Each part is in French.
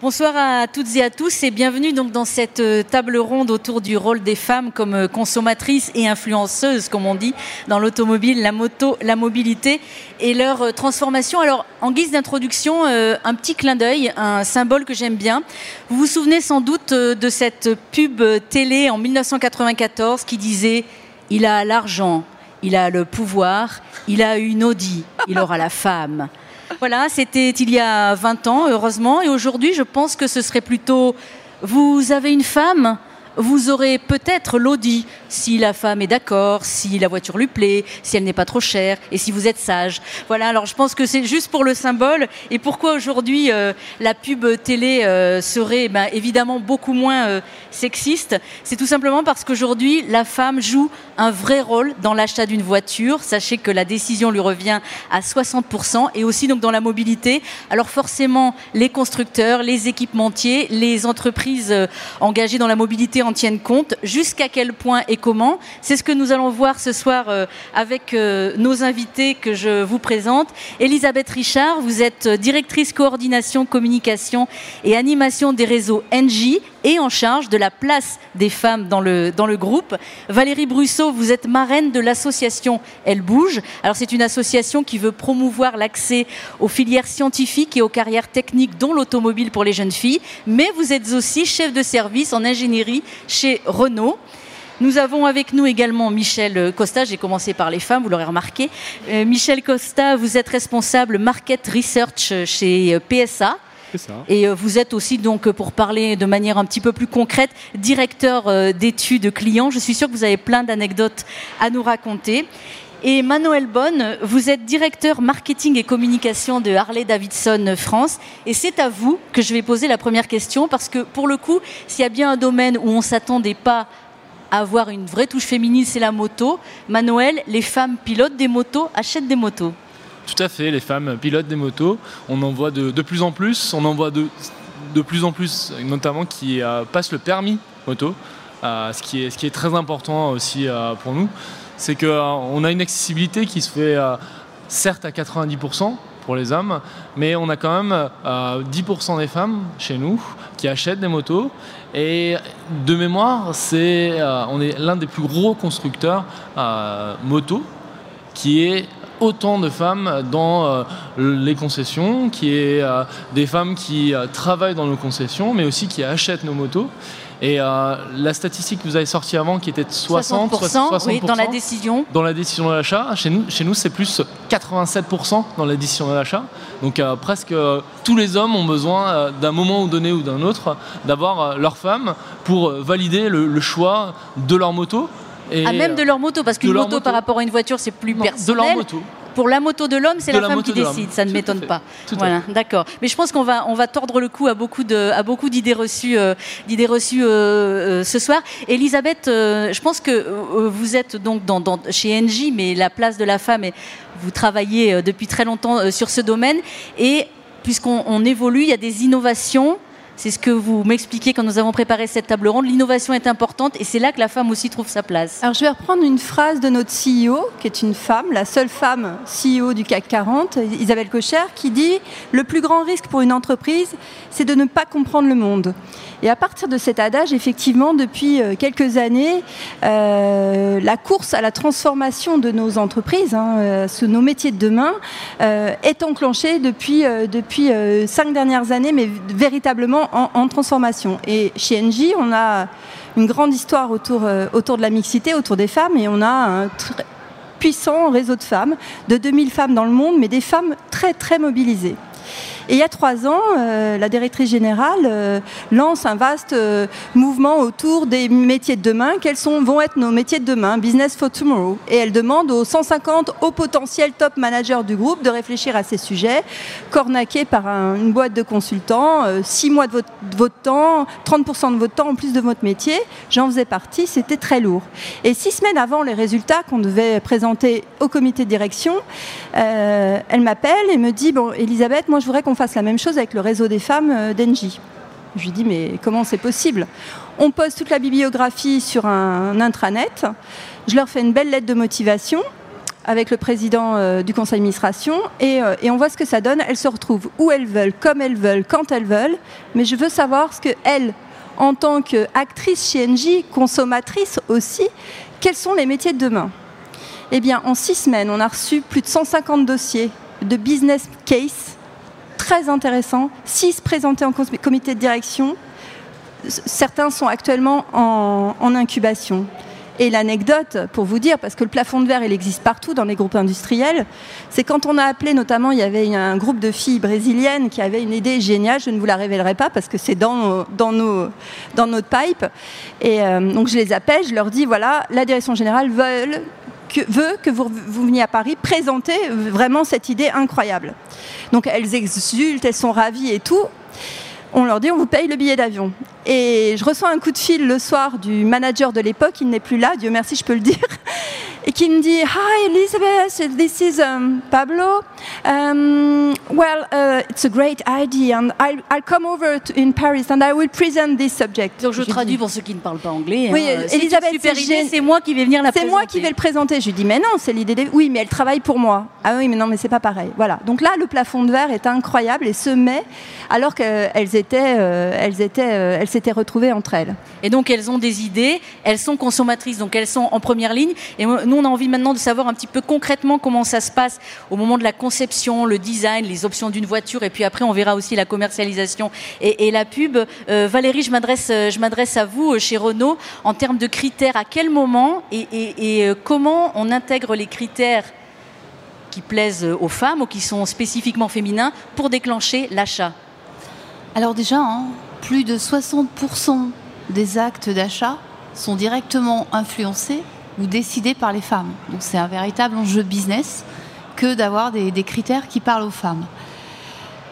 Bonsoir à toutes et à tous et bienvenue donc dans cette euh, table ronde autour du rôle des femmes comme euh, consommatrices et influenceuses, comme on dit, dans l'automobile, la moto, la mobilité et leur euh, transformation. Alors, en guise d'introduction, un petit clin d'œil, un symbole que j'aime bien. Vous vous souvenez sans doute de cette pub télé en 1994 qui disait Il a l'argent, il a le pouvoir, il a une Audi, il aura la femme. Voilà, c'était il y a 20 ans, heureusement. Et aujourd'hui, je pense que ce serait plutôt vous avez une femme vous aurez peut-être l'audi si la femme est d'accord, si la voiture lui plaît, si elle n'est pas trop chère et si vous êtes sage. Voilà, alors je pense que c'est juste pour le symbole. Et pourquoi aujourd'hui euh, la pub télé euh, serait ben, évidemment beaucoup moins euh, sexiste? C'est tout simplement parce qu'aujourd'hui la femme joue un vrai rôle dans l'achat d'une voiture. Sachez que la décision lui revient à 60% et aussi donc dans la mobilité. Alors forcément, les constructeurs, les équipementiers, les entreprises engagées dans la mobilité en tiennent compte. Jusqu'à quel point et comment C'est ce que nous allons voir ce soir euh, avec euh, nos invités que je vous présente. Elisabeth Richard, vous êtes directrice coordination, communication et animation des réseaux NJ et en charge de la place des femmes dans le, dans le groupe. Valérie Brusseau, vous êtes marraine de l'association Elle Bouge. Alors c'est une association qui veut promouvoir l'accès aux filières scientifiques et aux carrières techniques, dont l'automobile pour les jeunes filles, mais vous êtes aussi chef de service en ingénierie chez Renault. Nous avons avec nous également Michel Costa. J'ai commencé par les femmes, vous l'aurez remarqué. Euh, Michel Costa, vous êtes responsable market research chez PSA. Et euh, vous êtes aussi donc, pour parler de manière un petit peu plus concrète, directeur euh, d'études clients. Je suis sûre que vous avez plein d'anecdotes à nous raconter. Et Manuel Bonne, vous êtes directeur marketing et communication de Harley Davidson France. Et c'est à vous que je vais poser la première question parce que pour le coup, s'il y a bien un domaine où on s'attendait pas avoir une vraie touche féminine, c'est la moto. Manuel, les femmes pilotent des motos, achètent des motos. Tout à fait, les femmes pilotent des motos. On en voit de, plus en plus. On en voit de, de plus en plus, notamment qui euh, passent le permis moto. Euh, ce, qui est, ce qui est très important aussi euh, pour nous. C'est qu'on a une accessibilité qui se fait certes à 90% pour les hommes, mais on a quand même 10% des femmes chez nous qui achètent des motos et de mémoire, c'est, euh, on est l'un des plus gros constructeurs euh, moto qui est autant de femmes dans euh, les concessions, qui est des femmes qui travaillent dans nos concessions, mais aussi qui achètent nos motos. Et euh, la statistique que vous avez sortie avant, qui était de 60, 60%, oui, dans la décision. Dans la décision de l'achat. Chez nous, chez nous c'est plus 87% dans la décision de l'achat. Donc euh, presque euh, tous les hommes ont besoin d'un moment donné ou d'un autre d'avoir leur femme pour valider le, choix de leur moto. Et ah, même de leur moto, parce qu'une moto, par rapport à une voiture, c'est plus personnel. De leur moto pour la moto de l'homme, c'est la, femme qui décide. Ça ne m'étonne pas. voilà, d'accord. Mais je pense qu'on va, on va tordre le cou à beaucoup de, à beaucoup d'idées reçues, euh, d'idées reçues euh, euh, ce soir. Elisabeth, je pense que vous êtes donc dans, chez NJ, mais la place de la femme, et vous travaillez depuis très longtemps sur ce domaine. Et puisqu'on évolue, il y a des innovations c'est ce que vous m'expliquez quand nous avons préparé cette table ronde. L'innovation est importante et c'est là que la femme aussi trouve sa place. Alors je vais reprendre une phrase de notre CEO, qui est une femme, la seule femme CEO du CAC 40, Isabelle Cocher, qui dit Le plus grand risque pour une entreprise, c'est de ne pas comprendre le monde. Et à partir de cet adage, effectivement, depuis euh, quelques années, euh, la course à la transformation de nos entreprises, hein, euh, nos métiers de demain, est enclenchée depuis, depuis cinq dernières années, mais véritablement en, transformation. Et chez Engie, on a une grande histoire autour, euh, autour de la mixité, autour des femmes, et on a un puissant réseau de femmes, de 2000 femmes dans le monde, mais des femmes très très mobilisées. Et il y a trois ans, euh, la directrice générale euh, lance un vaste euh, mouvement autour des métiers de demain. Quels sont, vont être nos métiers de demain? Business for Tomorrow. Et elle demande aux 150 hauts potentiels top managers du groupe de réfléchir à ces sujets, cornaqués par une boîte de consultants, 6 mois de votre, de votre temps, 30% de votre temps en plus de votre métier. J'en faisais partie, c'était très lourd. Et six semaines avant les résultats qu'on devait présenter au comité de direction, elle m'appelle et me dit, bon, Elisabeth, moi je voudrais qu'on fasse la même chose avec le réseau des femmes euh, d'Engie. Je lui dis, mais comment c'est possible? On pose toute la bibliographie sur un intranet. Je leur fais une belle lettre de motivation avec le président euh, du conseil d'administration et, euh, et, on voit ce que ça donne. Elles se retrouvent où elles veulent, comme elles veulent, quand elles veulent. Mais je veux savoir ce que elles, en tant qu'actrices chez Engie, consommatrices aussi, quels sont les métiers de demain? Eh bien, en six semaines, on a reçu plus de 150 dossiers de business case très intéressants, six présentés en comité de direction. Certains sont actuellement en, incubation. Et l'anecdote, pour vous dire, parce que le plafond de verre, il existe partout dans les groupes industriels, c'est quand on a appelé, notamment, il y avait un groupe de filles brésiliennes qui avaient une idée géniale, je ne vous la révélerai pas parce que c'est dans, dans, nos, dans notre pipe. Et euh, donc je les appelle, je leur dis, voilà, la direction générale veut que, veut que vous, vous veniez à Paris présenter vraiment cette idée incroyable. Donc elles exultent, elles sont ravies et tout on leur dit on vous paye le billet d'avion. Et je reçois un coup de fil le soir du manager de l'époque, il n'est plus là, Dieu merci, je peux le dire, et qui me dit Hi Elizabeth, this is um, Pablo. Um, well, uh, it's a great idea, and I'll, I'll come over to, in Paris and I will present this subject. Donc je traduis pour ceux qui ne parlent pas anglais. Oui, hein. Elisabeth, c'est moi qui vais venir la C'est présenter. moi qui vais le présenter. Je lui dis mais non, c'est l'idée. Des... Oui, mais elle travaille pour moi. Ah oui, mais non, mais c'est pas pareil. Voilà. Donc là, le plafond de verre est incroyable et se met alors qu'elles étaient, euh, elles étaient, euh, elles s'étaient retrouvées entre elles. Et donc elles ont des idées, elles sont consommatrices, donc elles sont en première ligne. Et nous, on a envie maintenant de savoir un petit peu concrètement comment ça se passe au moment de la conception, le design, les options d'une voiture, et puis après on verra aussi la commercialisation et, la pub. Euh, Valérie, je m'adresse, je m'adresse à vous chez Renault en termes de critères. À quel moment et comment on intègre les critères qui plaisent aux femmes ou qui sont spécifiquement féminins pour déclencher l'achat? Alors déjà, hein, plus de 60% des actes d'achat sont directement influencés ou décidés par les femmes. Donc c'est un véritable enjeu business que d'avoir des, des, critères qui parlent aux femmes.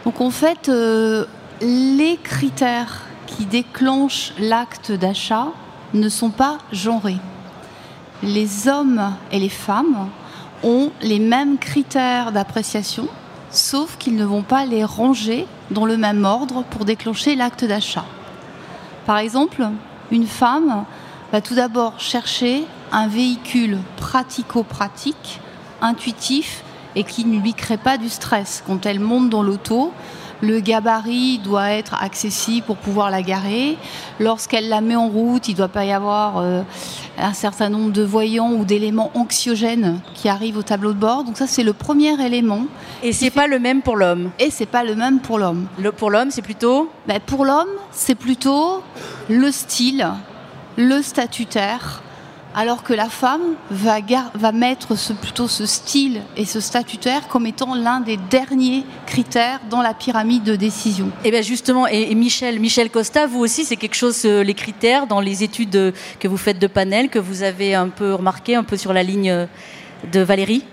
Donc en fait, euh, les critères qui déclenchent l'acte d'achat ne sont pas genrés. Les hommes et les femmes ont les mêmes critères d'appréciation, sauf qu'ils ne vont pas les ranger dans le même ordre pour déclencher l'acte d'achat. Par exemple, une femme va tout d'abord chercher un véhicule pratico-pratique, intuitif et qui ne lui crée pas du stress. Quand elle monte dans l'auto, le gabarit doit être accessible pour pouvoir la garer. Lorsqu'elle la met en route, il ne doit pas y avoir euh, un certain nombre de voyants ou d'éléments anxiogènes qui arrivent au tableau de bord. Donc ça, c'est le premier élément. Et c'est pas le même pour l'homme? Et c'est pas le même pour l'homme. Le, pour l'homme, c'est plutôt? Ben, Pour l'homme, c'est plutôt le style, le statutaire, alors que la femme va, mettre plutôt ce style et ce statutaire comme étant l'un des derniers critères dans la pyramide de décision. Et bien justement, et, Michel, Michel Costa, vous aussi, c'est quelque chose, euh, les critères dans les études que vous faites de panel, que vous avez un peu remarqué, un peu sur la ligne de Valérie?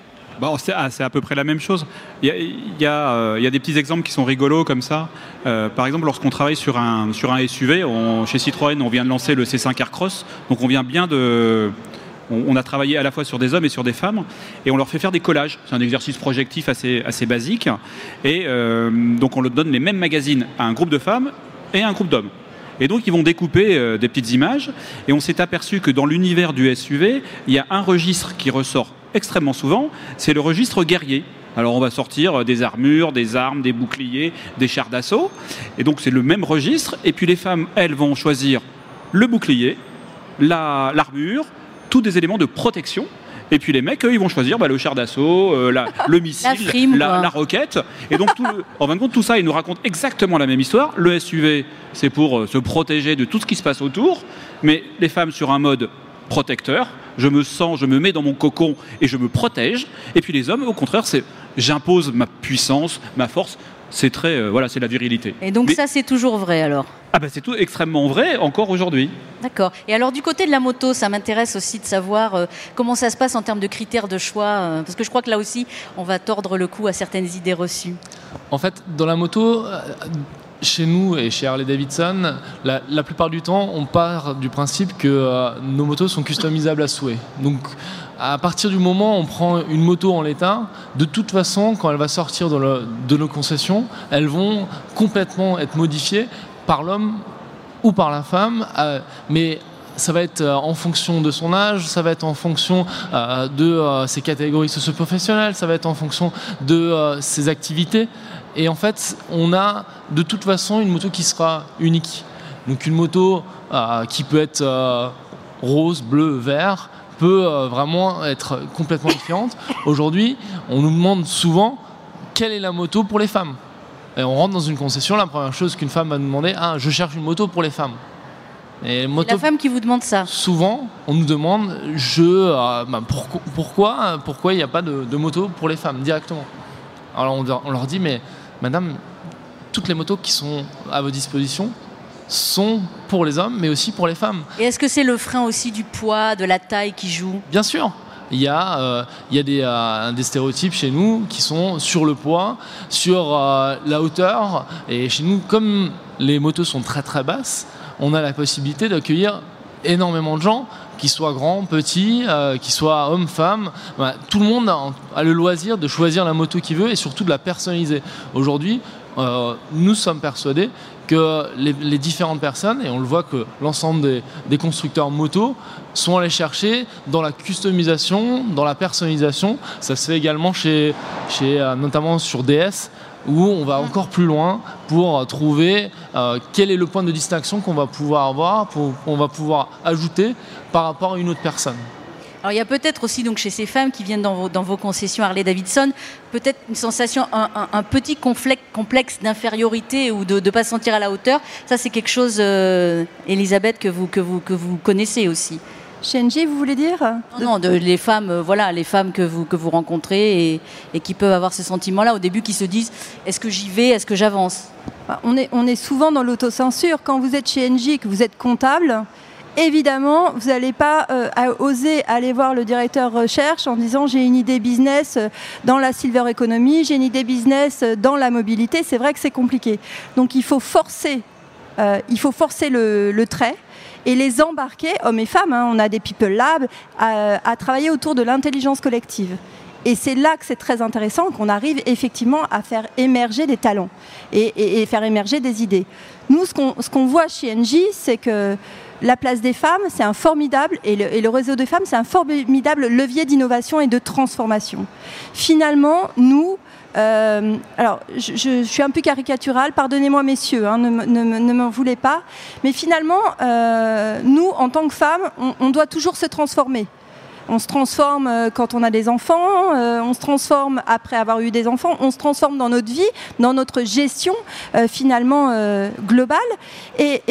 Bon, c'est à, peu près la même chose. Euh, il y, a, des petits exemples qui sont rigolos comme ça. Euh, par exemple, lorsqu'on travaille sur un, SUV, chez Citroën, on vient de lancer le C5 Aircross. Donc on vient bien de... On, a travaillé à la fois sur des hommes et sur des femmes. Et on leur fait faire des collages. C'est un exercice projectif assez, basique. Et euh, donc on leur donne les mêmes magazines à un groupe de femmes et à un groupe d'hommes. Et donc ils vont découper des petites images. Et on s'est aperçu que dans l'univers du SUV, il y a un registre qui ressort extrêmement souvent, c'est le registre guerrier. Alors on va sortir des armures, des armes, des boucliers, des chars d'assaut. Et donc c'est le même registre. Et puis les femmes, elles, vont choisir le bouclier, l'armure, la, tous des éléments de protection. Et puis les mecs, eux, ils vont choisir bah, le char d'assaut, euh, le missile, la, frime, la, la, roquette. Et donc, tout le, en fin de compte, tout ça, ils nous racontent exactement la même histoire. Le SUV, c'est pour euh, se protéger de tout ce qui se passe autour. Mais les femmes sur un mode protecteur, je me sens, je me mets dans mon cocon et je me protège. Et puis les hommes, au contraire, c'est j'impose ma puissance, ma force. C'est très, euh, voilà, c'est la virilité. Et donc Mais, ça, c'est toujours vrai alors? Ah ben c'est tout extrêmement vrai encore aujourd'hui. D'accord. Et alors du côté de la moto, ça m'intéresse aussi de savoir euh, comment ça se passe en termes de critères de choix, euh, parce que je crois que là aussi, on va tordre le cou à certaines idées reçues. En fait, dans la moto, chez nous et chez Harley Davidson, la, plupart du temps, on part du principe que euh, nos motos sont customisables à souhait. Donc, à partir du moment où on prend une moto en l'état, de toute façon, quand elle va sortir de, nos concessions, elles vont complètement être modifiées par l'homme ou par la femme. Euh, mais ça va être en fonction de son âge, ça va être en fonction de ses catégories socio-professionnelles, ça va être en fonction de ses activités. Et en fait, on a de toute façon une moto qui sera unique. Donc une moto qui peut être rose, bleu, vert, peut vraiment être complètement différente. Aujourd'hui, on nous demande souvent quelle est la moto pour les femmes. Et on rentre dans une concession, la première chose qu'une femme va nous demander, ah, je cherche une moto pour les femmes. Et la femme qui vous demande ça Souvent, on nous demande, je, euh, bah, pourquoi, pourquoi il n'y a pas de, moto pour les femmes directement? Alors on, leur dit, mais madame, toutes les motos qui sont à vos dispositions sont pour les hommes, mais aussi pour les femmes. Et est-ce que c'est le frein aussi du poids, de la taille qui joue? Bien sûr il y a, euh, il y a des, euh, des, stéréotypes chez nous qui sont sur le poids, sur euh, la hauteur. Et chez nous, comme les motos sont très très basses, on a la possibilité d'accueillir énormément de gens, qu'ils soient grands, petits, qu'ils soient hommes, femmes. tout le monde a, le loisir de choisir la moto qu'il veut et surtout de la personnaliser. Aujourd'hui, nous sommes persuadés que les, différentes personnes, et on le voit que l'ensemble des, constructeurs moto sont allés chercher dans la customisation, dans la personnalisation. Ça se fait également chez, chez euh, notamment sur DS, où on va encore plus loin pour trouver euh, quel est le point de distinction qu'on va pouvoir avoir, qu'on va pouvoir ajouter par rapport à une autre personne. Alors il y a peut-être aussi donc chez ces femmes qui viennent dans vos, dans vos concessions Harley Davidson, peut-être une sensation, un, petit complexe d'infériorité ou de ne pas sentir à la hauteur. Ça c'est quelque chose, euh, Elisabeth, que vous, que, vous, que vous connaissez aussi. Shenji, vous voulez dire? Non, de, les femmes, euh, voilà, les femmes que vous, que vous rencontrez et, et qui peuvent avoir ce sentiment-là au début, qui se disent est-ce que j'y vais, est-ce que j'avance? Bah, on est, on est souvent dans l'autocensure. Quand vous êtes chez NJ, que vous êtes comptable, évidemment, vous n'allez pas euh, oser aller voir le directeur recherche en disant j'ai une idée business euh, dans la silver economy, j'ai une idée business dans la mobilité. C'est vrai que c'est compliqué. Donc il faut forcer, il faut forcer le, trait et les embarquer, hommes et femmes, hein, on a des people labs, à, travailler autour de l'intelligence collective. Et c'est là que c'est très intéressant qu'on arrive effectivement à faire émerger des talents et, faire émerger des idées. Nous, ce qu'on voit chez NJ, c'est que la place des femmes, c'est un formidable, et le, réseau des femmes, c'est un formidable levier d'innovation et de transformation. Finalement, nous, euh, alors, je, suis un peu caricaturale, pardonnez-moi messieurs, hein, ne, m'en voulez pas, mais finalement, euh, nous, en tant que femmes, on doit toujours se transformer. On se transforme euh, quand on a des enfants, euh, on se transforme après avoir eu des enfants, on se transforme dans notre vie, dans notre gestion euh, finalement globale. Et,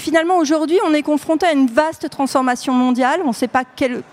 finalement aujourd'hui, on est confronté à une vaste transformation mondiale. On ne sait pas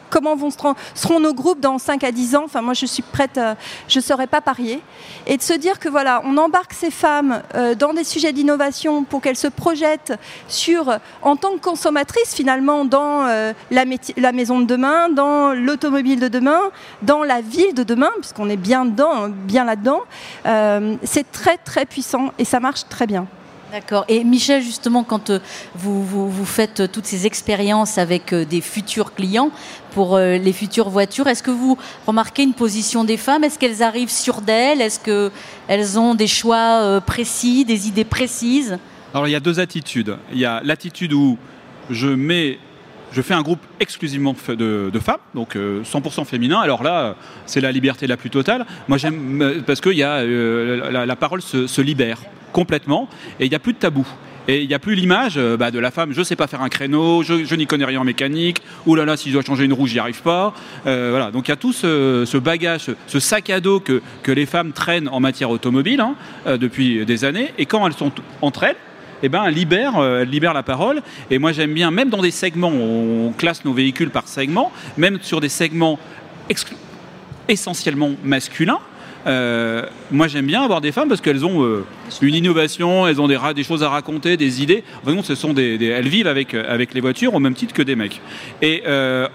comment vont seront nos groupes dans 5 à 10 ans. Enfin, moi, je suis prête, je ne serais pas parier. Et de se dire que voilà, on embarque ces femmes dans des sujets d'innovation pour qu'elles se projettent sur, en tant que consommatrices finalement, dans la maison de demain dans l'automobile de demain, dans la ville de demain, puisqu'on est bien dedans, bien là-dedans. Euh, c'est très très puissant et ça marche très bien. D'accord. Et Michel, justement, quand euh, vous, vous, faites toutes ces expériences avec euh, des futurs clients pour les futures voitures, est-ce que vous remarquez une position des femmes? Est-ce qu'elles arrivent sur d'elles? Est-ce qu'elles ont des choix précis, des idées précises? Alors, il y a deux attitudes. Il y a l'attitude où je mets je fais un groupe exclusivement de, femmes, donc 100% euh, féminin. Alors là, c'est la liberté la plus totale. Moi, j'aime euh, parce que y a, euh, la, parole se, libère complètement et il n'y a plus de tabou. Et il n'y a plus l'image bah, de la femme, je ne sais pas faire un créneau, je, n'y connais rien en mécanique, ou là là, si je dois changer une roue, j'y arrive pas. voilà. Donc il y a tout ce, bagage, ce, sac à dos que, que, les femmes traînent en matière automobile hein, depuis des années. Et quand elles sont entre elles, eh ben, libère, euh, libère la parole. Et moi, j'aime bien, même dans des segments, on classe nos véhicules par segments, même sur des segments essentiellement masculins. Euh, moi, j'aime bien avoir des femmes parce qu'elles ont euh, une innovation, elles ont des, choses à raconter, des idées. Enfin, ce sont des, elles vivent avec, avec les voitures au même titre que des mecs. Et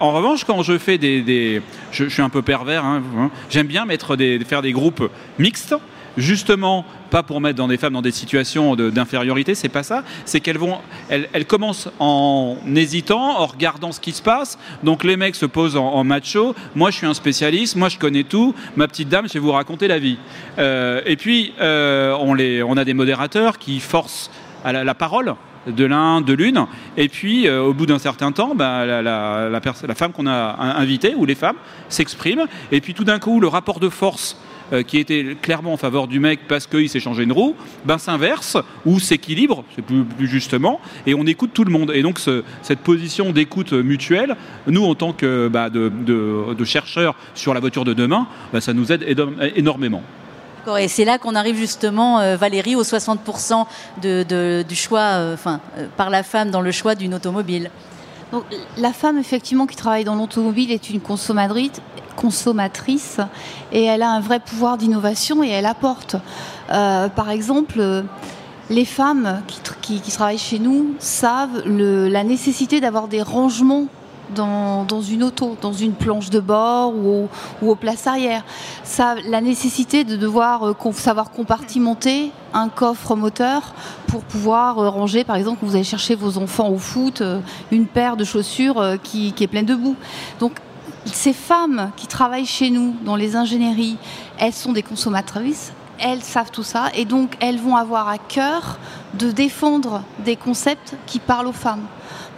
en revanche, quand je fais des, je, suis un peu pervers, hein, hein, j'aime bien mettre des, faire des groupes mixtes justement pas pour mettre dans des femmes dans des situations d'infériorité, c'est pas ça. C'est qu'elles vont, elles, commencent en hésitant, en regardant ce qui se passe. Donc les mecs se posent en, macho. Moi, je suis un spécialiste. Moi, je connais tout. Ma petite dame, je vais vous raconter la vie. Euh, et puis, euh, on, les, on a des modérateurs qui forcent à la, parole de l'un, de l'une. Et puis, euh, au bout d'un certain temps, bah, la, la, la, femme qu'on a invitée, ou les femmes, s'expriment. Et puis, tout d'un coup, le rapport de force euh, qui était clairement en faveur du mec parce qu'il s'est changé une roue, ben s'inverse ou s'équilibre, c'est plus, justement, et on écoute tout le monde. Et donc cette position d'écoute mutuelle, nous en tant que bah, de, chercheurs sur la voiture de demain, bah, ça nous aide énormément. Et c'est là qu'on arrive justement, euh, Valérie, aux 60% de, du choix, euh, enfin, par la femme dans le choix d'une automobile. La femme, effectivement, qui travaille dans l'automobile est une consommatrice, consommatrice et elle a un vrai pouvoir d'innovation et elle apporte. Euh, par exemple, les femmes qui, travaillent chez nous savent la nécessité d'avoir des rangements dans, une auto, dans une planche de bord ou, aux places arrière. Ça, la nécessité de devoir euh, savoir compartimenter un coffre moteur pour pouvoir euh, ranger, par exemple, quand vous allez chercher vos enfants au foot, euh, une paire de chaussures qui, qui est pleine de boue. Donc, ces femmes qui travaillent chez nous dans les ingénieries, elles sont des consommatrices, elles savent tout ça et donc elles vont avoir à cœur de défendre des concepts qui parlent aux femmes.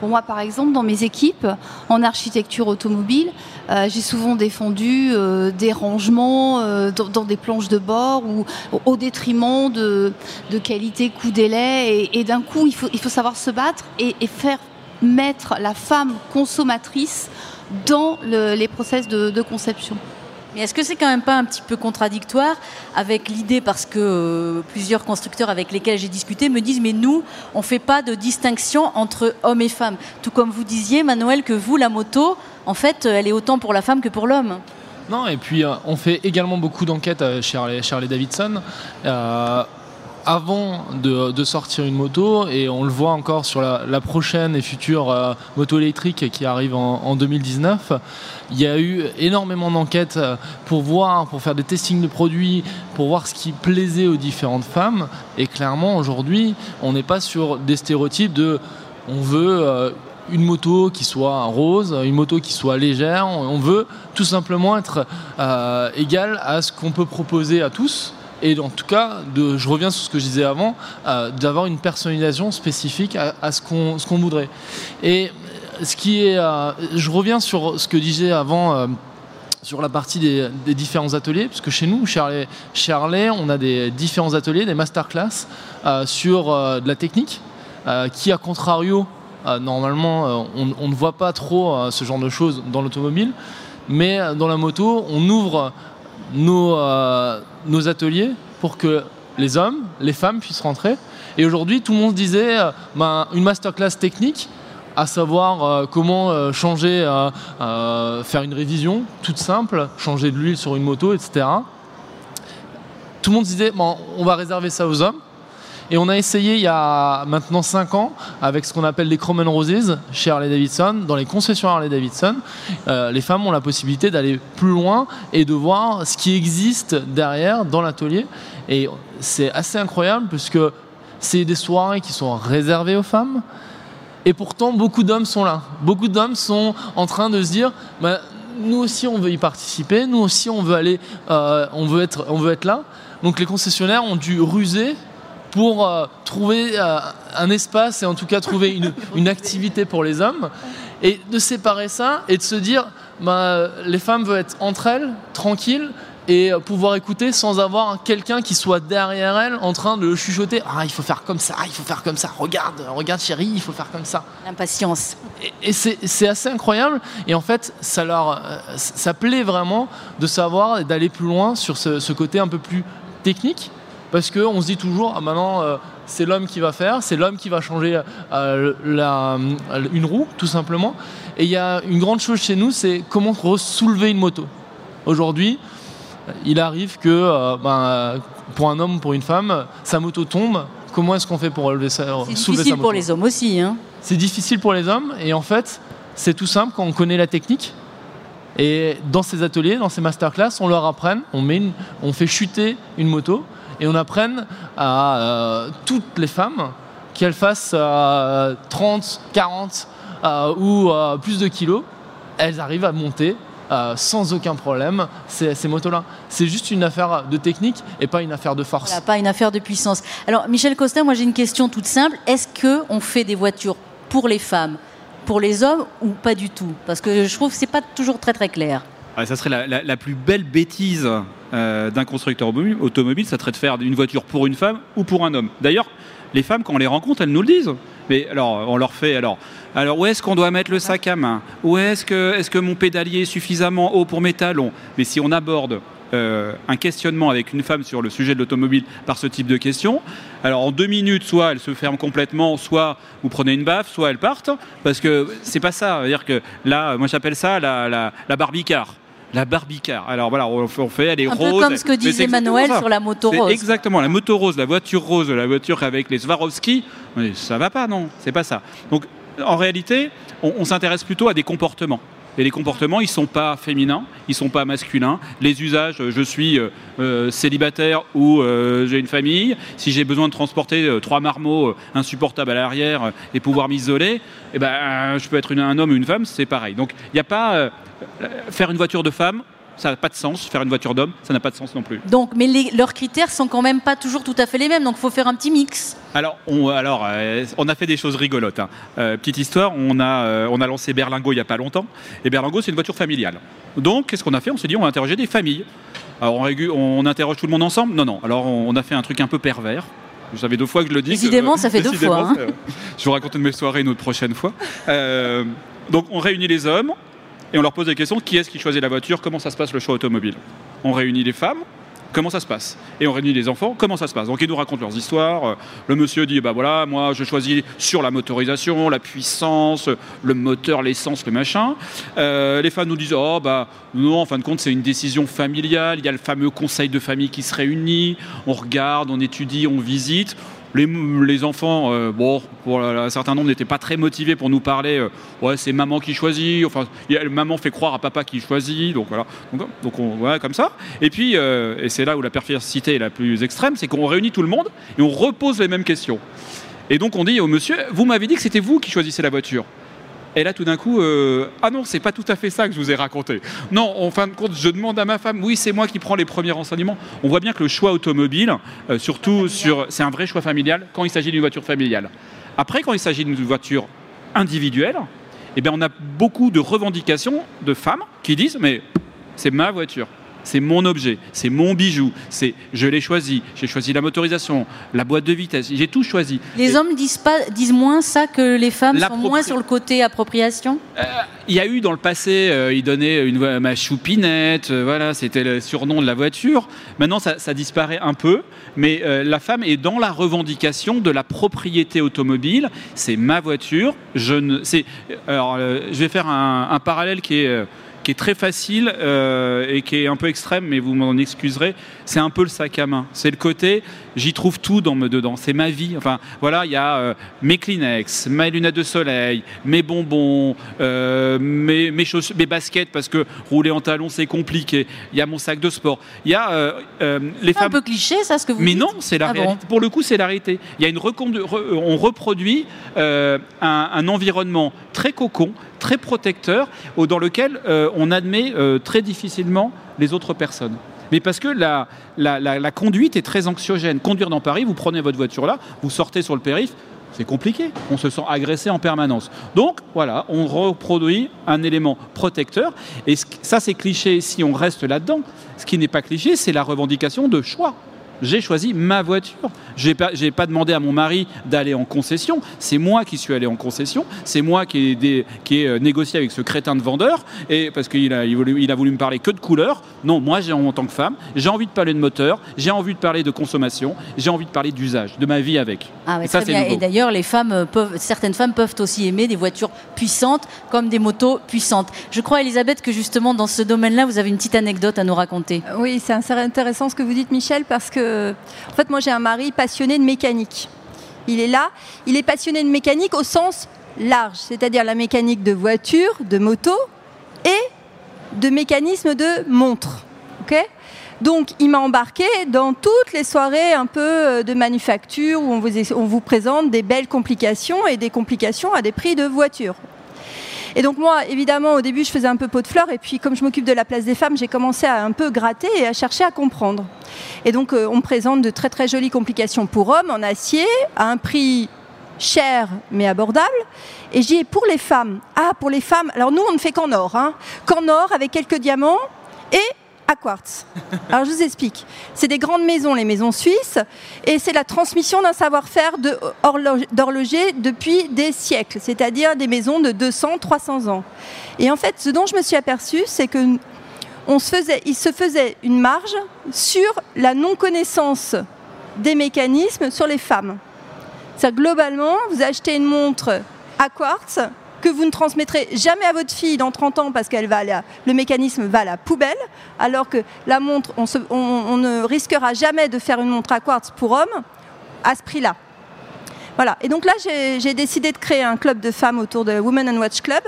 Pour moi, par exemple, dans mes équipes en architecture automobile, euh, j'ai souvent défendu euh, des rangements euh, dans, des planches de bord ou au détriment de, qualité coût-délai. Et, d'un coup, il faut, il faut savoir se battre et, faire mettre la femme consommatrice dans les process de conception. Mais est-ce que c'est quand même pas un petit peu contradictoire avec l'idée, parce que euh, plusieurs constructeurs avec lesquels j'ai discuté me disent, mais nous, on ne fait pas de distinction entre hommes et femmes. Tout comme vous disiez, Manuel, que vous, la moto, en fait, elle est autant pour la femme que pour l'homme. Non, et puis euh, on fait également beaucoup d'enquêtes euh, chez Harley, Davidson avant de, sortir une moto, et on le voit encore sur la, prochaine et future euh, moto électrique qui arrive en, 2019, il y a eu énormément d'enquêtes euh, pour voir, pour faire des testings de produits, pour voir ce qui plaisait aux différentes femmes. Et clairement, aujourd'hui, on n'est pas sur des stéréotypes de on veut euh, une moto qui soit rose, une moto qui soit légère. On veut tout simplement être égal à ce qu'on peut proposer à tous et en tout cas, je reviens sur ce que je disais avant, euh, d'avoir une personnalisation spécifique à, ce qu'on voudrait. Et ce qui est, euh, je reviens sur ce que disais avant. Euh, sur la partie des, différents ateliers, puisque chez nous, chez Harley, on a des différents ateliers, des masterclass sur de la technique, qui, à contrario, normalement, on, ne voit pas trop ce genre de choses dans l'automobile, mais dans la moto, on ouvre nos, euh, nos ateliers pour que les hommes, les femmes puissent rentrer. Et aujourd'hui, tout le monde disait euh, ben, une masterclass technique, à savoir euh, comment changer, faire une révision toute simple, changer de l'huile sur une moto, etc. Tout le monde disait bon, on va réserver ça aux hommes. Et on a essayé il y a maintenant 5 ans avec ce qu'on appelle les Chrome Roses chez Harley Davidson. Dans les concessions Harley Davidson, euh, les femmes ont la possibilité d'aller plus loin et de voir ce qui existe derrière dans l'atelier. Et c'est assez incroyable puisque c'est des soirées qui sont réservées aux femmes. Et pourtant, beaucoup d'hommes sont là. Beaucoup d'hommes sont en train de se dire bah, nous aussi, on veut y participer. Nous aussi, on veut aller, euh, on veut être, on veut être là. Donc, les concessionnaires ont dû ruser pour euh, trouver euh, un espace et en tout cas trouver une, une, activité pour les hommes. Et de séparer ça et de se dire bah, les femmes veulent être entre elles, tranquilles et pouvoir écouter sans avoir quelqu'un qui soit derrière elles en train de chuchoter ah il faut faire comme ça il faut faire comme ça regarde regarde chérie il faut faire comme ça l'impatience. Et, c'est assez incroyable et en fait ça leur euh, ça plaît vraiment de savoir et d'aller plus loin sur ce, ce côté un peu plus technique parce qu'on se dit toujours, ah, maintenant, euh, c'est l'homme qui va faire, c'est l'homme qui va changer euh, la, une roue, tout simplement. Et il y a une grande chose chez nous, c'est comment soulever une moto. Aujourd'hui, il arrive que euh, ben, pour un homme ou pour une femme, sa moto tombe. Comment est-ce qu'on fait pour relever ça C'est difficile pour les hommes aussi. Hein. C'est difficile pour les hommes, et en fait, c'est tout simple quand on connaît la technique. Et dans ces ateliers, dans ces masterclass, on leur apprend, on, met on fait chuter une moto, et on apprenne à euh, toutes les femmes qu'elles fassent 30, 40 ou euh, plus de kilos, elles arrivent à monter euh, sans aucun problème ces, ces motos-là. C'est juste une affaire de technique et pas une affaire de force. Voilà, pas une affaire de puissance. Alors, Michel Costa, moi j'ai une question toute simple. Est-ce qu'on fait des voitures pour les femmes, pour les hommes ou pas du tout? Parce que je trouve que c'est pas toujours très très clair. Ouais, ça serait la, la- la plus belle bêtise euh, d'un constructeur automobile, ça serait de faire une voiture pour une femme ou pour un homme. D'ailleurs, les femmes, quand on les rencontre, elles nous le disent. Mais alors, on leur fait alors. Alors, où est-ce qu'on doit mettre le sac à main? Où est-ce que, est que mon pédalier est suffisamment haut pour mes talons? Mais si on aborde euh, un questionnement avec une femme sur le sujet de l'automobile par ce type de questions, alors en deux minutes, soit elle se ferme complètement, soit vous prenez une baffe, soit elles partent, parce que c'est pas ça. C'est-à-dire que là, moi j'appelle ça la, la, la barbicar. La barbicar. Alors voilà, on fait, elle est Un rose. peu comme ce que disait Manuel sur la moto rose. Exactement, la moto rose, la voiture rose, la voiture avec les Swarovski, mais ça va pas, non, c'est pas ça. Donc en réalité, on, on s'intéresse plutôt à des comportements. Et les comportements, ils sont pas féminins, ils sont pas masculins. Les usages, euh, je suis euh, euh, célibataire ou j'ai une famille. Si j'ai besoin de transporter trois marmots insupportables à l'arrière et pouvoir m'isoler, eh ben, je peux être un homme ou une femme, c'est pareil. Donc il n'y a pas faire une voiture de femme, ça n'a pas de sens. Faire une voiture d'homme, ça n'a pas de sens non plus. Donc, mais les- leurs critères sont quand même pas toujours tout à fait les mêmes. Donc, il faut faire un petit mix. Alors, on, alors euh, on a fait des choses rigolotes. hein. Euh, petite histoire, on a, euh, on a lancé Berlingo il n'y a pas longtemps. Et Berlingo, c'est une voiture familiale. Donc, qu'est-ce qu'on a fait? On s'est dit, on va interroger des familles. Alors, on, interroge tout le monde ensemble? Non, non. Alors, on, on a fait un truc un peu pervers. Vous savez deux fois que je le dis. que- Décidément, ça fait deux fois, hein. Je vous raconte une de mes soirées une autre prochaine fois. Donc, on réunit les hommes et on leur pose des questions. Qui est-ce qui choisit la voiture? Comment ça se passe le choix automobile? On réunit les femmes. Comment ça se passe? Et on réunit les enfants, comment ça se passe? Donc ils nous racontent leurs histoires. Euh, Le monsieur dit, bah voilà, moi je choisis sur la motorisation, la puissance, le moteur, l'essence, le machin. Euh, les femmes nous disent, oh bah non, en fin de compte c'est une décision familiale, il y a le fameux conseil de famille qui se réunit, on regarde, on étudie, on visite. Les, enfants, euh, bon, pour un certain nombre, n'étaient pas très motivés pour nous parler. euh, ouais, c'est maman qui choisit. Enfin, maman fait croire à papa qui choisit. Donc voilà. Donc, comme ça. Et puis, euh, et c'est là où la perversité est la plus extrême, c'est qu'on réunit tout le monde et on repose les mêmes questions. Et donc on dit au monsieur, vous m'avez dit que c'était vous qui choisissez la voiture. Et là, tout d'un coup, euh, ah non, c'est pas tout à fait ça que je vous ai raconté. Non, en fin de compte, je demande à ma femme, oui, c'est moi qui prends les premiers renseignements. On voit bien que le choix automobile, euh, surtout sur, c'est un vrai choix familial quand il s'agit d'une voiture familiale. Après, quand il s'agit d'une voiture individuelle, eh bien, on a beaucoup de revendications de femmes qui disent, mais c'est ma voiture. C'est mon objet, c'est mon bijou, c'est je l'ai choisi, j'ai choisi la motorisation, la boîte de vitesse, j'ai tout choisi. Les Et- hommes disent, pas, disent moins ça que les femmes sont moins sur le côté appropriation? Il y a eu dans le passé, euh, il donnait une voix- ma choupinette, euh, voilà, c'était le surnom de la voiture. Maintenant, ça, ça disparaît un peu, mais euh, la femme est dans la revendication de la propriété automobile. C'est ma voiture. Je ne, alors, euh, je vais faire un, un parallèle qui est euh, qui est très facile euh, et qui est un peu extrême, mais vous m'en excuserez. C'est un peu le sac à main. C'est le côté, j'y trouve tout dans me dedans. C'est ma vie. Enfin, voilà, il y a euh, mes Kleenex, mes lunettes de soleil, mes bonbons, euh, mes, mes, baskets, parce que rouler en talons, c'est compliqué. Il y a mon sac de sport. Il y a les C'est un femmes. peu cliché, ça, ce que vous Mais dites non, c'est la Ah bon. Pour le coup, c'est la réalité. Il y a une recondu- on reproduit un, un environnement très cocon, très protecteur, dans lequel euh, on admet euh, très difficilement les autres personnes. Mais parce que la, la, conduite est très anxiogène. Conduire dans Paris, vous prenez votre voiture là, vous sortez sur le périph', c'est compliqué. On se sent agressé en permanence. Donc voilà, on reproduit un élément protecteur. Et ça, c'est cliché si on reste là-dedans. Ce qui n'est pas cliché, c'est la revendication de choix. J'ai choisi ma voiture. Je n'ai pas, j'ai pas demandé à mon mari d'aller en concession. C'est moi qui suis allé en concession. C'est moi qui ai, des- qui ai euh, négocié avec ce crétin de vendeur. Et parce qu'il a, il voulu, il a voulu me parler que de couleur. Non, moi, j'ai, en tant que femme, j'ai envie de parler de moteur. J'ai envie de parler de consommation. J'ai envie de parler d'usage, de ma vie avec. Ah, ouais, Et ça, très c'est bien. nouveau. Et d'ailleurs, les femmes peuvent, certaines femmes peuvent aussi aimer des voitures puissantes comme des motos puissantes. Je crois, Elisabeth, que justement dans ce domaine-là, vous avez une petite anecdote à nous raconter. Oui, c'est assez intéressant ce que vous dites, Michel, parce que, en fait, moi, j'ai un mari passionné de mécanique. Il est là, il est passionné de mécanique au sens large, c'est-à-dire la mécanique de voiture, de moto et de mécanisme de montre. Ok? Donc, il m'a embarqué dans toutes les soirées un peu euh, de manufacture où on vous, on vous présente des belles complications et des complications à des prix de voiture. Et donc moi, évidemment, au début, je faisais un peu pot de fleurs, et puis comme je m'occupe de la place des femmes, j'ai commencé à un peu gratter et à chercher à comprendre. Et donc euh, on me présente de très très jolies complications pour hommes en acier, à un prix cher mais abordable. Et je dis, pour les femmes, ah pour les femmes, alors nous on ne fait qu'en or, hein, qu'en or avec quelques diamants et à quartz. Alors je vous explique. C'est des grandes maisons, les maisons suisses, et c'est la transmission d'un savoir-faire d'horloger depuis des siècles, c'est-à-dire des maisons de 200, 300 ans. Et en fait, ce dont je me suis aperçue, c'est que on se faisait, se faisait une marge sur la non-connaissance des mécanismes sur les femmes. C'est globalement, vous achetez une montre à quartz, que vous ne transmettrez jamais à votre fille dans 30 ans parce qu'elle le mécanisme va à la poubelle, alors que la montre, on, ne risquera jamais de faire une montre à quartz pour hommes à ce prix-là. Voilà. Et donc là, j'ai décidé de créer un club de femmes autour de Women and Watch Club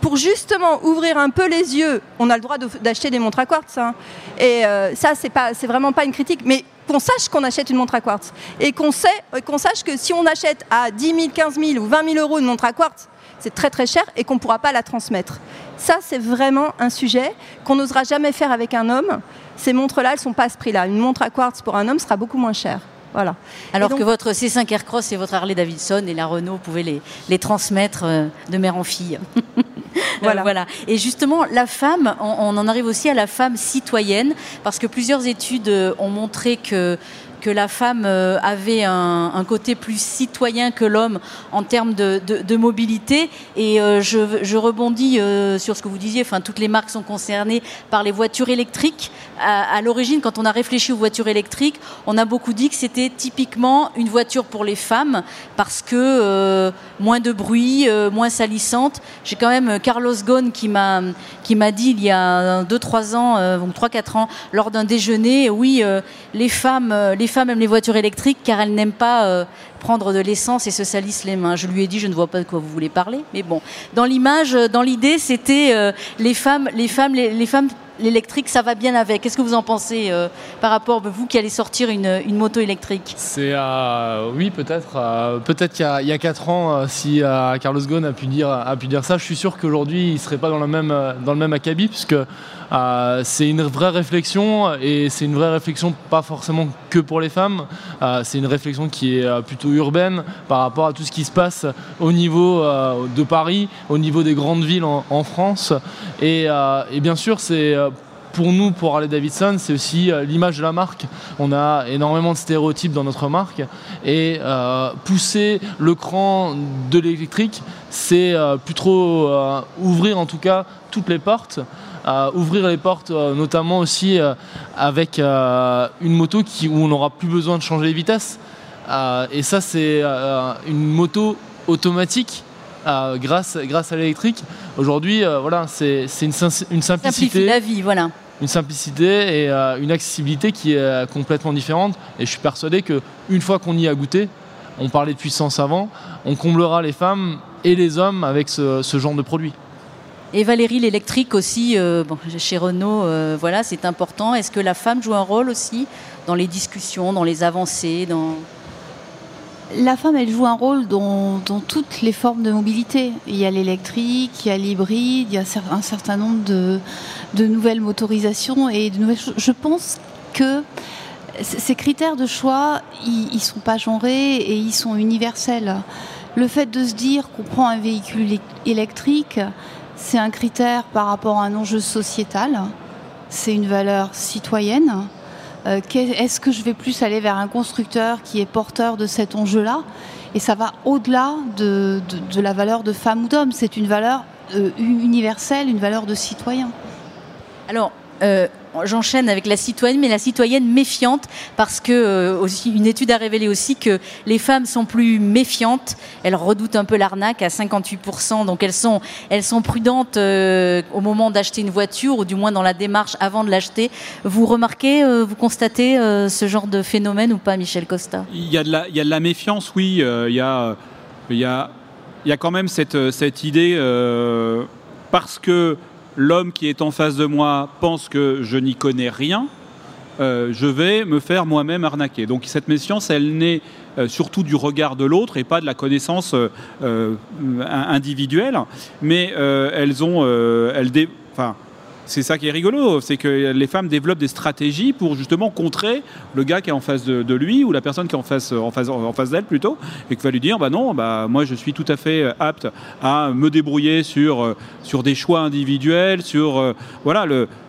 pour justement ouvrir un peu les yeux. On a le droit d'acheter des montres à quartz, hein. et euh, ça, c'est vraiment pas une critique, mais qu'on sache qu'on achète une montre à quartz et qu'on sache que si on achète à 10 000, 15 000 ou 20 000 euros une montre à quartz, c'est très très cher et qu'on ne pourra pas la transmettre. Ça, c'est vraiment un sujet qu'on n'osera jamais faire avec un homme. Ces montres-là, elles ne sont pas à ce prix-là. Une montre à quartz pour un homme sera beaucoup moins chère. Voilà. Alors que votre C5 Aircross et votre Harley Davidson et la Renault pouvaient les, les transmettre euh, de mère en fille. voilà. voilà. Et justement, la femme, on, on, en arrive aussi à la femme citoyenne, parce que plusieurs études euh, ont montré que que la femme euh, avait un, côté plus citoyen que l'homme en termes de, mobilité. Et euh, je, rebondis euh, sur ce que vous disiez, enfin, toutes les marques sont concernées par les voitures électriques. À, l'origine, quand on a réfléchi aux voitures électriques, on a beaucoup dit que c'était typiquement une voiture pour les femmes parce que moins de bruit, moins salissante. J'ai quand même Carlos Ghosn qui m'a qui m'a dit il y a 2-3 ans, ou 3-4 ans, lors d'un déjeuner, oui, les femmes, les femmes aiment les voitures électriques car elles n'aiment pas euh, prendre de l'essence et se salissent les mains. Je lui ai dit, je ne vois pas de quoi vous voulez parler, mais bon. Dans l'image, euh, dans l'idée, c'était euh, les femmes, les femmes, les, femmes l'électrique, ça va bien avec. Qu'est-ce que vous en pensez par rapport à vous qui allez sortir une, moto électrique C'est oui, peut-être. peut-être qu'il y, a 4 ans, si Carlos Ghosn a pu dire a pu dire ça, je suis sûr qu'aujourd'hui il serait pas dans le même dans le même acabit puisque euh, c'est une vraie réflexion et c'est une vraie réflexion pas forcément que pour les femmes. Euh, c'est une réflexion qui est euh, plutôt urbaine par rapport à tout ce qui se passe au niveau de Paris, au niveau des grandes villes en, France. Et, bien sûr, c'est pour nous, pour Harley Davidson, c'est aussi l'image de la marque. On a énormément de stéréotypes dans notre marque et pousser le cran de l'électrique, c'est plutôt ouvrir en tout cas toutes les portes ouvrir les portes, euh, notamment aussi euh, avec euh, une moto qui, où on n'aura plus besoin de changer les vitesses. et ça, c'est une moto automatique grâce, grâce à l'électrique. Aujourd'hui, voilà, c'est une, une simplicité. la vie, voilà une simplicité et une accessibilité qui est complètement différente. Et je suis persuadé qu'une fois qu'on y a goûté, on parlait de puissance avant, on comblera les femmes et les hommes avec ce, ce genre de produit. Et Valérie, l'électrique aussi, euh, chez Renault, euh, voilà, c'est important. Est-ce que la femme joue un rôle aussi dans les discussions, dans les avancées dans... La femme, elle joue un rôle dans, toutes les formes de mobilité. Il y a l'électrique, il y a l'hybride, il y a un certain nombre de, nouvelles motorisations et Je pense que ces critères de choix, ils ne sont pas genrés et ils sont universels. Le fait de se dire qu'on prend un véhicule électrique, c'est un critère par rapport à un enjeu sociétal, c'est une valeur citoyenne. Euh, est-ce que je vais plus aller vers un constructeur qui est porteur de cet enjeu-là? Et ça va au-delà de, la valeur de femme ou d'homme, c'est une valeur euh, universelle, une valeur de citoyen. Alors, euh, j'enchaîne avec la citoyenne, mais la citoyenne méfiante, parce que euh, aussi, une étude a révélé aussi que les femmes sont plus méfiantes, elles redoutent un peu l'arnaque à 58%, donc elles sont, elles sont prudentes euh, au moment d'acheter une voiture, ou du moins dans la démarche avant de l'acheter. Vous remarquez, vous constatez ce genre de phénomène ou pas, Michel Costa? Il y, a de la, méfiance, oui, il y a... Il y a il y a quand même cette, cette idée, parce que l'homme qui est en face de moi pense que je n'y connais rien, euh, je vais me faire moi-même arnaquer. Donc cette méfiance, elle naît surtout du regard de l'autre et pas de la connaissance individuelle. Mais elles ont, c'est ça qui est rigolo, c'est que les femmes développent des stratégies pour justement contrer le gars qui est en face de, lui ou la personne qui est en face, en face, d'elle plutôt, et qui va lui dire bah non, bah moi je suis tout à fait apte à me débrouiller sur, sur des choix individuels, sur euh, voilà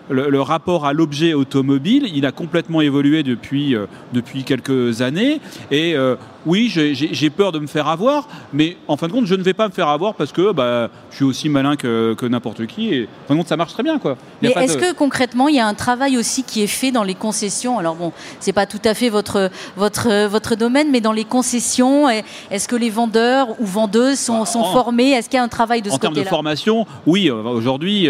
le rapport à l'objet automobile, il a complètement évolué depuis, euh, quelques années. Et euh, oui, j'ai peur de me faire avoir, mais en fin de compte, je ne vais pas me faire avoir parce que bah, je suis aussi malin que, n'importe qui. Et en fin de compte, ça marche très bien. Quoi. Mais est-ce que concrètement, il y a un travail aussi qui est fait dans les concessions? Alors bon, c'est pas tout à fait votre, votre, votre domaine, mais dans les concessions, est-ce que les vendeurs ou vendeuses sont, sont formés? Est-ce qu'il y a un travail de ce En termes de formation, oui. Euh, aujourd'hui,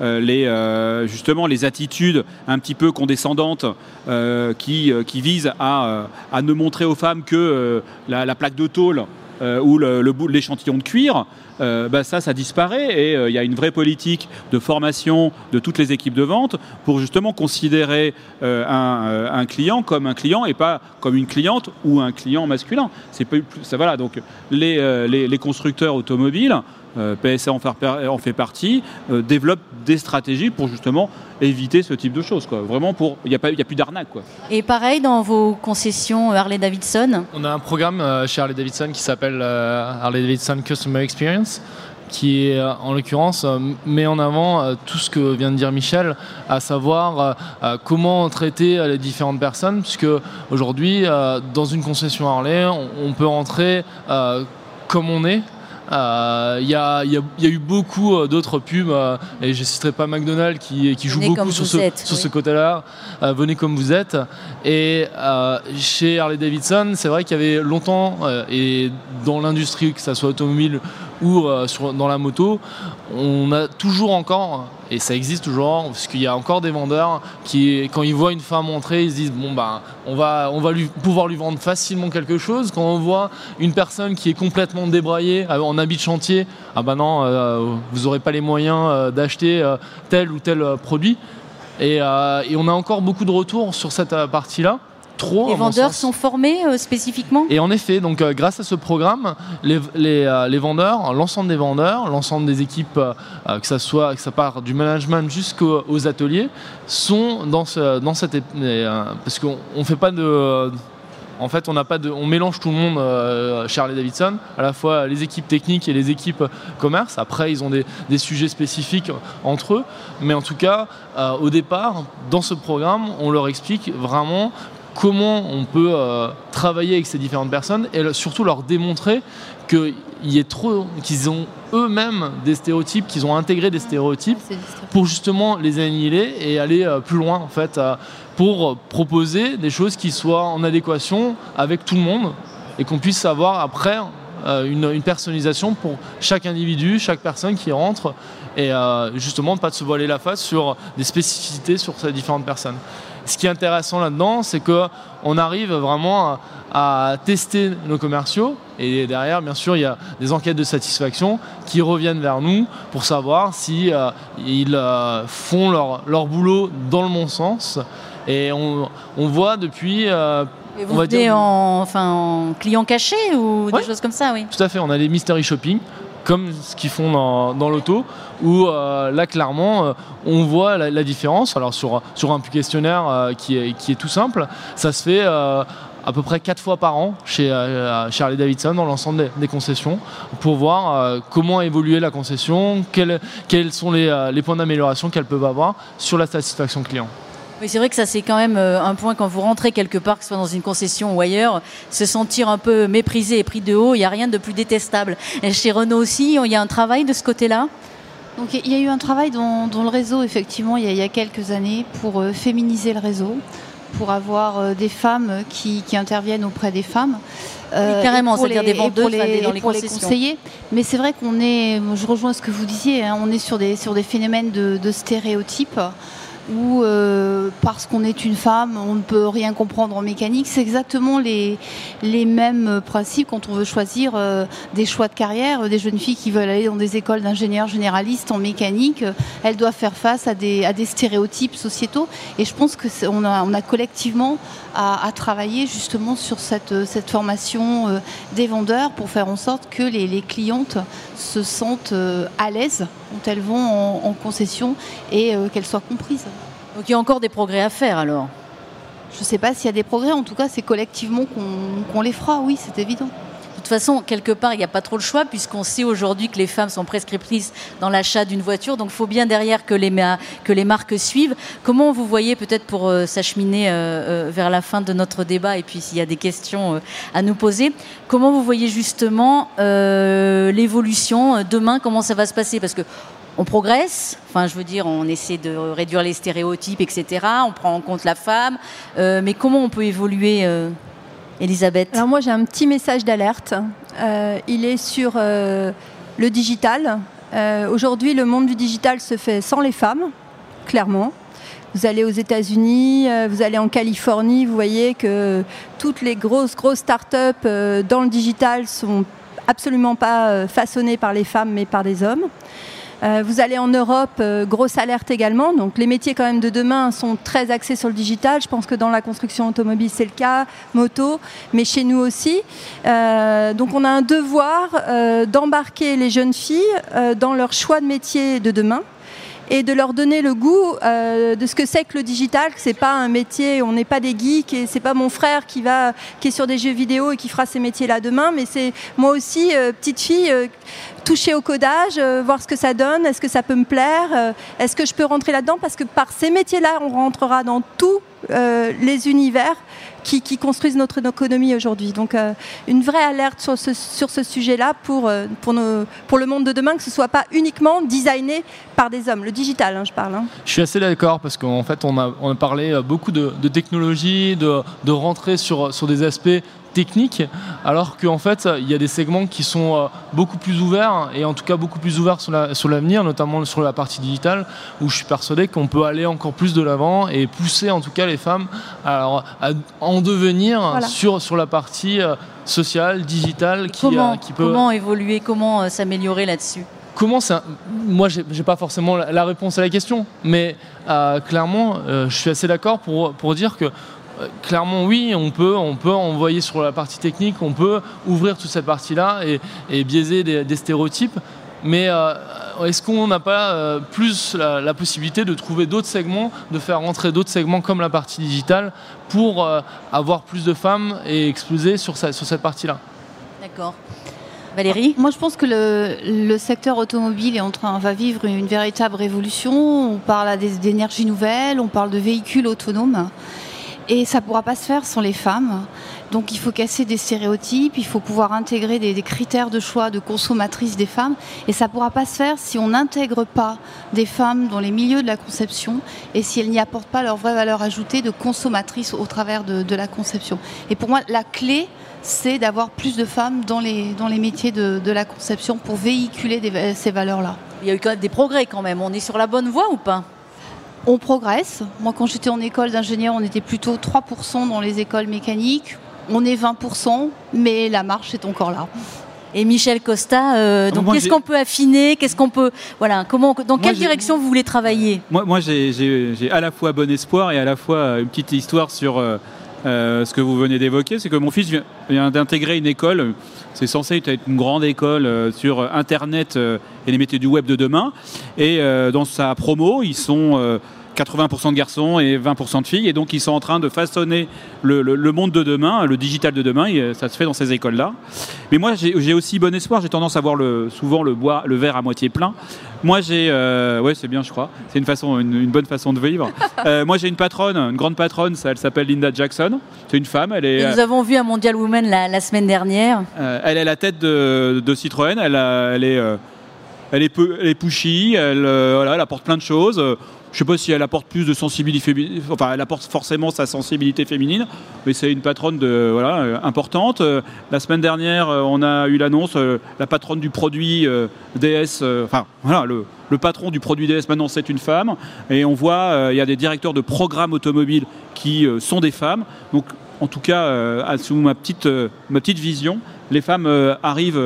les, justement, les attitudes un petit peu condescendantes euh, qui, euh, qui, visent à, euh, à, ne montrer aux femmes que la, plaque de tôle ou le, bout de l'échantillon cuir, bah, ça, ça disparaît et il y a une vraie politique de formation de toutes les équipes de vente pour justement considérer un, un, client comme un client et pas comme une cliente ou un client masculin. C'est plus, ça, voilà, donc les, les, les constructeurs automobiles euh, PSA en, fait partie, euh, développe des stratégies pour justement éviter ce type de choses. Quoi. Vraiment, pour il n'y a, a plus d'arnaque. Et pareil dans vos concessions Harley-Davidson On a un programme euh, chez Harley-Davidson qui s'appelle Harley-Davidson Customer Experience qui est en l'occurrence met en avant tout ce que vient de dire Michel, à savoir comment traiter les différentes personnes, puisque aujourd'hui dans une concession Harley, on peut rentrer comme on est, il euh, y, a, eu beaucoup euh, d'autres pubs, euh, et je ne citerai pas McDonald's qui, qui joue beaucoup sur ce, sur ce côté-là. venez comme vous êtes. Et chez Harley Davidson, c'est vrai qu'il y avait longtemps, et dans l'industrie, que ce soit automobile ou dans la moto, on a toujours encore et ça existe toujours, parce qu'il y a encore des vendeurs qui, quand ils voient une femme entrer, ils se disent bon ben, on va, on va pouvoir lui vendre facilement quelque chose. Quand on voit une personne qui est complètement débraillée euh, en habit de chantier, ah ben non, euh, vous n'aurez pas les moyens euh, d'acheter tel ou tel produit. Et, et, on a encore beaucoup de retours sur cette partie-là. Les vendeurs sont formés euh, spécifiquement? Et en effet, donc euh, grâce à ce programme, les, les, euh, les vendeurs, l'ensemble des vendeurs, l'ensemble des équipes, que ça soit que ça part du management jusqu'aux ateliers, sont dans, ce, dans cette parce qu'on ne fait pas de en fait, on n'a pas de, on mélange tout le monde euh, Harley Davidson, à la fois les équipes techniques et les équipes commerce. Après, ils ont des, des sujets spécifiques entre eux, mais en tout cas, au départ, dans ce programme, on leur explique vraiment comment on peut euh, travailler avec ces différentes personnes et surtout leur démontrer qu'ils ont eux-mêmes des stéréotypes, qu'ils ont intégré des stéréotypes pour justement les annihiler et aller euh, plus loin en fait, pour proposer des choses qui soient en adéquation avec tout le monde et qu'on puisse avoir après euh, une, personnalisation pour chaque individu, chaque personne qui rentre et justement pas de se voiler la face sur des spécificités sur ces différentes personnes ce qui est intéressant là-dedans, c'est qu'on arrive vraiment à, tester nos commerciaux et derrière, bien sûr, il y a des enquêtes de satisfaction qui reviennent vers nous pour savoir si euh, ils euh, font leur, boulot dans le bon sens. Et on, voit depuis euh, vous on va en, enfin, en client caché ou des choses comme ça, oui. Tout à fait, on a des mystery shopping comme ce qu'ils font dans, l'auto, où euh, là clairement euh, on voit la, différence. Alors sur, sur un questionnaire euh, qui, est, qui est tout simple, ça se fait à peu près 4 fois par an chez, Charlie Davidson dans l'ensemble des, concessions pour voir comment évoluer la concession, quels, quels sont les, les points d'amélioration qu'elles peuvent avoir sur la satisfaction client. Oui, c'est vrai que ça, c'est quand même euh, un point quand vous rentrez quelque part, que ce soit dans une concession ou ailleurs, se sentir un peu méprisé et pris de haut, il n'y a rien de plus détestable. Et chez Renault aussi, il y a un travail de ce côté-là? Donc il y a eu un travail dans, le réseau, effectivement, il y a, quelques années, pour euh, féminiser le réseau, pour avoir euh, des femmes qui, interviennent auprès des femmes. carrément, c'est-à-dire des vendeuses dans les pour les conseiller. Mais c'est vrai qu'on est, je rejoins ce que vous disiez, hein, on est sur des, sur des phénomènes de, de stéréotypes. Ou euh, parce qu'on est une femme, on ne peut rien comprendre en mécanique. C'est exactement les, les mêmes principes quand on veut choisir euh, des choix de carrière. Des jeunes filles qui veulent aller dans des écoles d'ingénieurs généralistes en mécanique, elles doivent faire face à des, à des stéréotypes sociétaux. Et je pense qu'on a, on a collectivement à, à, travailler justement sur cette, cette formation euh, des vendeurs pour faire en sorte que les, les clientes se sentent à l'aise quand elles vont en, en concession et qu'elles soient comprises. Donc il y a encore des progrès à faire alors? Je ne sais pas s'il y a des progrès, en tout cas c'est collectivement qu'on qu les fera, oui c'est évident. De toute façon, quelque part, il n'y a pas trop le choix puisqu'on sait aujourd'hui que les femmes sont prescriptrices dans l'achat d'une voiture. Donc, il faut bien derrière que les, que les marques suivent. Comment vous voyez, peut-être pour euh, s'acheminer euh, vers la fin de notre débat et puis s'il y a des questions euh, à nous poser, comment vous voyez justement euh, l'évolution demain? Comment ça va se passer? Parce que on progresse, enfin je veux dire, on essaie de réduire les stéréotypes, etc. On prend en compte la femme, euh, mais comment on peut évoluer, euh, Elisabeth Alors moi j'ai un petit message d'alerte. Euh, il est sur euh, le digital. Euh, Aujourd'hui, le monde du digital se fait sans les femmes, clairement. Vous allez aux États-Unis, vous allez en Californie, vous voyez que toutes les grosses grosses startups dans le digital sont absolument pas façonnées par les femmes, mais par des hommes. Euh, vous allez en Europe, euh, grosse alerte également. Donc les métiers quand même de demain sont très axés sur le digital. Je pense que dans la construction automobile c'est le cas, moto, mais chez nous aussi. Euh, donc on a un devoir d'embarquer les jeunes filles dans leur choix de métier de demain et de leur donner le goût euh, de ce que c'est que le digital, que c'est pas un métier, on n'est pas des geeks et c'est pas mon frère qui va qui est sur des jeux vidéo et qui fera ces métiers là demain, mais c'est moi aussi euh, petite fille euh, toucher au codage, euh, voir ce que ça donne, est-ce que ça peut me plaire, est-ce que je peux rentrer là-dedans parce que par ces métiers-là, on rentrera dans tous euh, les univers qui, construisent notre économie aujourd'hui. Donc euh, une vraie alerte sur ce, sujet-là pour, euh, pour, le monde de demain, que ce ne soit pas uniquement designé par des hommes. Le digital, hein, je parle. Hein. Je suis assez d'accord parce qu'en fait, on a, parlé beaucoup de, technologie, de, rentrer sur des aspects technique, alors qu'en fait, il y a des segments qui sont euh, beaucoup plus ouverts, et en tout cas beaucoup plus ouverts sur l'avenir, la, notamment sur la partie digitale, où je suis persuadé qu'on peut aller encore plus de l'avant et pousser en tout cas les femmes à, à en devenir voilà. sur, sur la partie euh, sociale, digitale, qui, comment, euh, qui peut... Comment évoluer, comment s'améliorer là-dessus? Comment ça moi j'ai pas forcément la, réponse à la question mais euh, clairement euh, je suis assez d'accord pour, pour dire que clairement oui on peut on peut envoyer sur la partie technique on peut ouvrir toute cette partie là et, et biaiser des, des, stéréotypes mais euh, est-ce qu'on n'a pas euh, plus la, la, possibilité de trouver d'autres segments de faire rentrer d'autres segments comme la partie digitale pour euh, avoir plus de femmes et exploser sur, sa, sur cette partie là d'accord Valérie? Moi, je pense que le, le, secteur automobile est en train, va vivre une véritable révolution. On parle d'énergie nouvelle, on parle de véhicules autonomes. Et ça ne pourra pas se faire sans les femmes. Donc il faut casser des stéréotypes, il faut pouvoir intégrer des, critères de choix de consommatrices des femmes. Et ça ne pourra pas se faire si on n'intègre pas des femmes dans les milieux de la conception et si elles n'y apportent pas leur vraie valeur ajoutée de consommatrices au travers de, la conception. Et pour moi, la clé, c'est d'avoir plus de femmes dans les, métiers de, la conception pour véhiculer ces valeurs-là. Il y a eu des progrès quand même. On est sur la bonne voie ou pas? On progresse. Moi, quand j'étais en école d'ingénieur, on était plutôt 3% dans les écoles mécaniques. On est 20%, mais la marche est encore là. Et Michel Costa, euh, donc qu'est-ce qu'on peut affiner? Qu'est-ce qu'on peut voilà Comment Dans quelle direction vous voulez travailler? Moi, moi j'ai à la fois bon espoir et à la fois une petite histoire sur euh, euh, ce que vous venez d'évoquer. C'est que mon fils vient, vient d'intégrer une école. C'est censé être une grande école euh, sur Internet euh, et les métiers du web de demain. Et euh, dans sa promo, ils sont 80% de garçons et 20% de filles. Et donc, ils sont en train de façonner le, le, le, monde de demain, le digital de demain. Et ça se fait dans ces écoles-là. Mais moi, j'ai aussi bon espoir. J'ai tendance à voir le, souvent le, bois, le verre à moitié plein. Moi, j'ai. Euh, ouais, c'est bien, je crois. C'est une, façon, une, une, bonne façon de vivre. euh, moi, j'ai une patronne, une grande patronne. Ça, elle s'appelle Linda Jackson. C'est une femme. Elle est, et nous avons vu à Mondial Women la, la semaine dernière. Euh, elle est la tête de, de Citroën. Elle, a, elle est elle est, peu, elle est pushy, elle, voilà, elle apporte plein de choses. Je sais pas si elle apporte plus de sensibilité féminine, enfin elle apporte forcément sa sensibilité féminine, mais c'est une patronne de, voilà, euh, importante. Euh, la semaine dernière, euh, on a eu l'annonce, la patronne du produit DS, enfin voilà, le, le, patron du produit DS maintenant c'est une femme, et on voit, il y a des directeurs de programmes automobiles qui sont des femmes. Donc en tout cas, sous ma petite, ma petite vision, les femmes arrivent,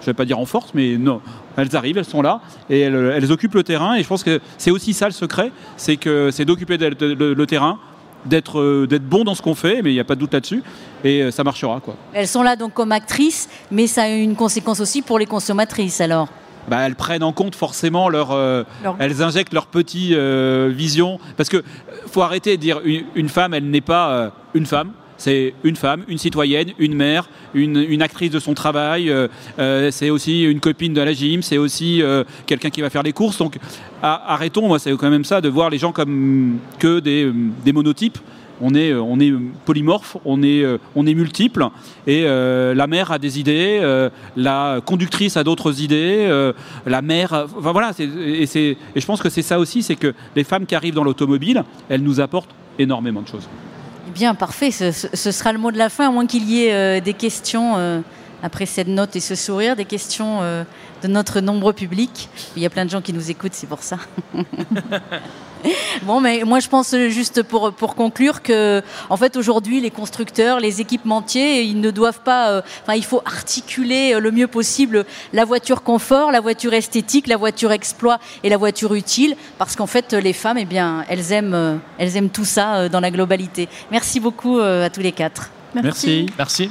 je ne vais pas dire en force, mais non, elles arrivent, elles sont là et elles, occupent le terrain. Et je pense que c'est aussi ça le secret, c'est que c'est d'occuper le, terrain, d'être euh, d'être bon dans ce qu'on fait, mais il n'y a pas de doute là-dessus, et euh, ça marchera. Quoi. Elles sont là donc comme actrices, mais ça a une conséquence aussi pour les consommatrices alors bah, elles prennent en compte forcément leur, euh, elles injectent leur petite vision parce que faut arrêter de dire une, femme elle n'est pas une femme c'est une femme, une citoyenne, une mère, une, actrice de son travail, euh, euh, c'est aussi une copine de la gym, c'est aussi euh, quelqu'un qui va faire les courses. Donc arrêtons, moi c'est quand même ça, de voir les gens comme que des, monotypes. On est, polymorphe, on est, multiple, et la mère a des idées, la conductrice a d'autres idées, la mère, enfin voilà, et je pense que c'est ça aussi, c'est que les femmes qui arrivent dans l'automobile, elles nous apportent énormément de choses. Bien, parfait. Ce, sera le mot de la fin, à moins qu'il y ait euh, des questions euh, après cette note et ce sourire, des questions euh, de notre nombreux public. Il y a plein de gens qui nous écoutent, c'est pour ça. Bon, mais moi je pense juste pour, pour conclure que, en fait, aujourd'hui, les constructeurs, les équipementiers, ils ne doivent pas. Euh, enfin, il faut articuler le mieux possible la voiture confort, la voiture esthétique, la voiture exploit et la voiture utile, parce qu'en fait, les femmes, eh bien, elles aiment, euh, elles aiment tout ça euh, dans la globalité. Merci beaucoup à tous les quatre. Merci. Merci.